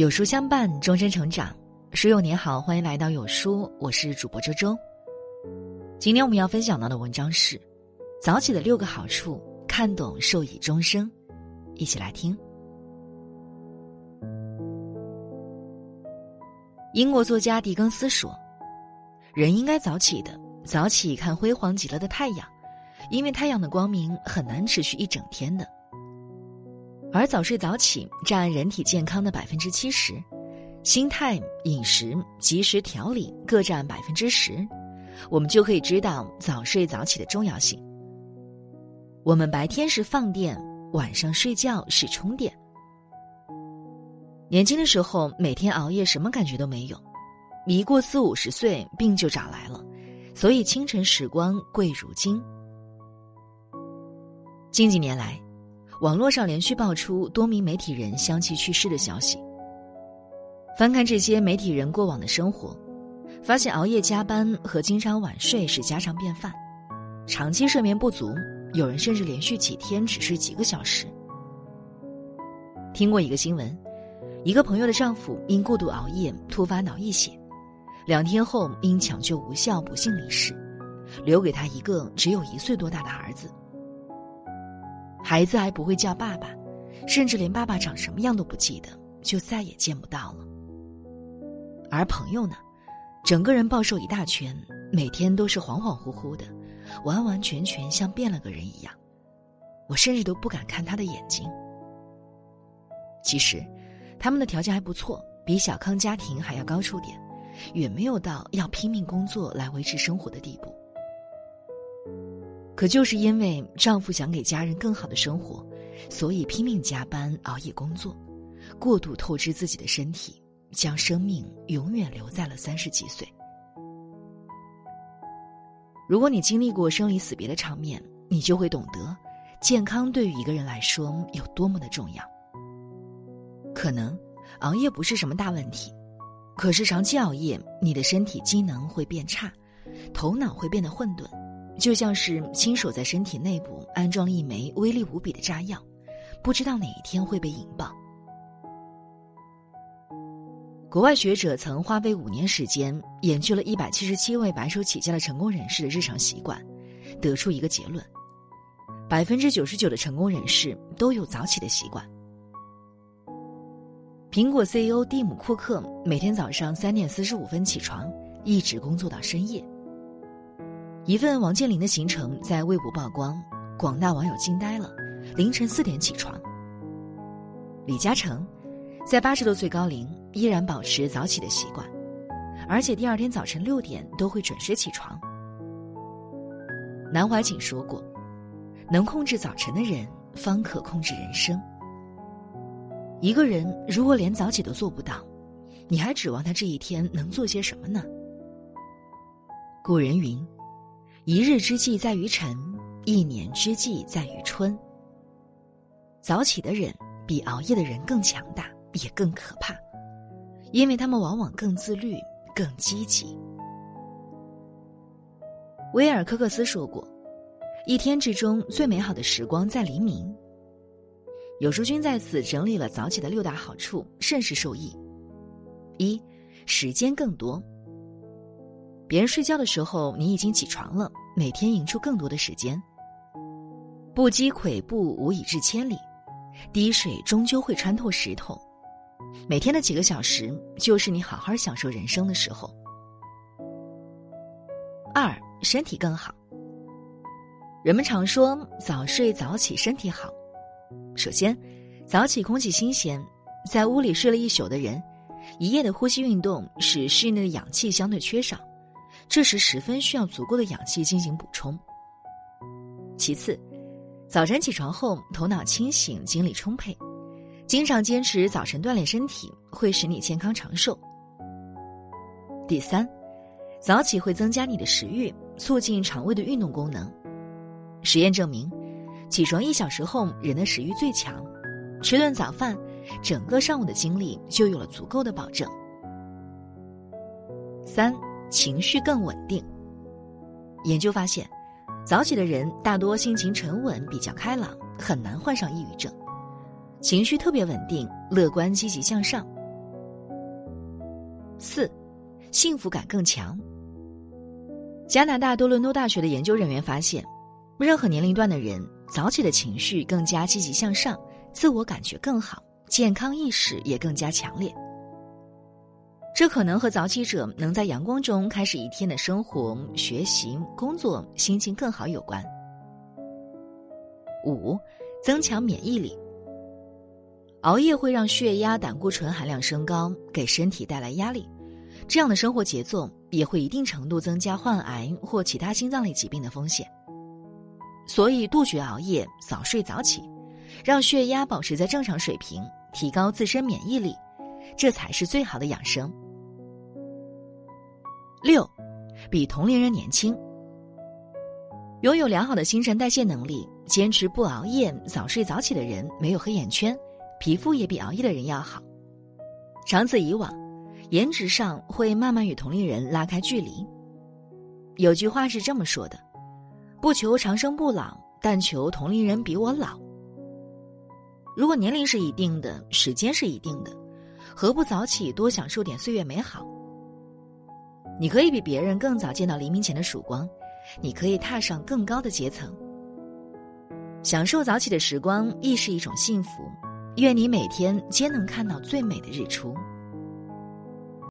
有书相伴，终身成长。书友你好，欢迎来到有书，我是主播周周。今天我们要分享到的文章是：早起的六个好处，看懂受益终生。一起来听。英国作家狄更斯说：“人应该早起的，早起看辉煌极了的太阳，因为太阳的光明很难持续一整天的。”而早睡早起占人体健康的百分之七十，心态、饮食、及时调理各占百分之十，我们就可以知道早睡早起的重要性。我们白天是放电，晚上睡觉是充电。年轻的时候每天熬夜什么感觉都没有，一过四五十岁病就找来了，所以清晨时光贵如金。近几年来。网络上连续爆出多名媒体人相继去世的消息。翻看这些媒体人过往的生活，发现熬夜加班和经常晚睡是家常便饭，长期睡眠不足，有人甚至连续几天只睡几个小时。听过一个新闻，一个朋友的丈夫因过度熬夜突发脑溢血，两天后因抢救无效不幸离世，留给他一个只有一岁多大的儿子。孩子还不会叫爸爸，甚至连爸爸长什么样都不记得，就再也见不到了。而朋友呢，整个人暴瘦一大圈，每天都是恍恍惚惚的，完完全全像变了个人一样。我甚至都不敢看他的眼睛。其实，他们的条件还不错，比小康家庭还要高出点，远没有到要拼命工作来维持生活的地步。可就是因为丈夫想给家人更好的生活，所以拼命加班熬夜工作，过度透支自己的身体，将生命永远留在了三十几岁。如果你经历过生离死别的场面，你就会懂得，健康对于一个人来说有多么的重要。可能熬夜不是什么大问题，可是长期熬夜，你的身体机能会变差，头脑会变得混沌。就像是亲手在身体内部安装了一枚威力无比的炸药，不知道哪一天会被引爆。国外学者曾花费五年时间研究了一百七十七位白手起家的成功人士的日常习惯，得出一个结论：百分之九十九的成功人士都有早起的习惯。苹果 CEO 蒂姆·库克每天早上三点四十五分起床，一直工作到深夜。一份王健林的行程在微博曝光，广大网友惊呆了。凌晨四点起床。李嘉诚在八十多岁高龄依然保持早起的习惯，而且第二天早晨六点都会准时起床。南怀瑾说过：“能控制早晨的人，方可控制人生。”一个人如果连早起都做不到，你还指望他这一天能做些什么呢？古人云。一日之计在于晨，一年之计在于春。早起的人比熬夜的人更强大，也更可怕，因为他们往往更自律、更积极。威尔·科克斯说过：“一天之中最美好的时光在黎明。”有书君在此整理了早起的六大好处，甚是受益。一，时间更多。别人睡觉的时候，你已经起床了。每天赢出更多的时间。不积跬步，无以至千里。滴水终究会穿透石头。每天的几个小时，就是你好好享受人生的时候。二，身体更好。人们常说早睡早起身体好。首先，早起空气新鲜，在屋里睡了一宿的人，一夜的呼吸运动使室内的氧气相对缺少。这时十分需要足够的氧气进行补充。其次，早晨起床后头脑清醒，精力充沛，经常坚持早晨锻炼身体，会使你健康长寿。第三，早起会增加你的食欲，促进肠胃的运动功能。实验证明，起床一小时后人的食欲最强，吃顿早饭，整个上午的精力就有了足够的保证。三。情绪更稳定。研究发现，早起的人大多性情沉稳，比较开朗，很难患上抑郁症，情绪特别稳定，乐观积极向上。四，幸福感更强。加拿大多伦多大学的研究人员发现，任何年龄段的人早起的情绪更加积极向上，自我感觉更好，健康意识也更加强烈。这可能和早起者能在阳光中开始一天的生活、学习、工作，心情更好有关。五，增强免疫力。熬夜会让血压、胆固醇含量升高，给身体带来压力。这样的生活节奏也会一定程度增加患癌或其他心脏类疾病的风险。所以，杜绝熬夜，早睡早起，让血压保持在正常水平，提高自身免疫力，这才是最好的养生。六，比同龄人年轻。拥有良好的新陈代谢能力、坚持不熬夜、早睡早起的人，没有黑眼圈。皮肤也比熬夜的人要好，长此以往，颜值上会慢慢与同龄人拉开距离。有句话是这么说的：“不求长生不老，但求同龄人比我老。”如果年龄是一定的，时间是一定的，何不早起多享受点岁月美好？你可以比别人更早见到黎明前的曙光，你可以踏上更高的阶层。享受早起的时光，亦是一种幸福。愿你每天皆能看到最美的日出。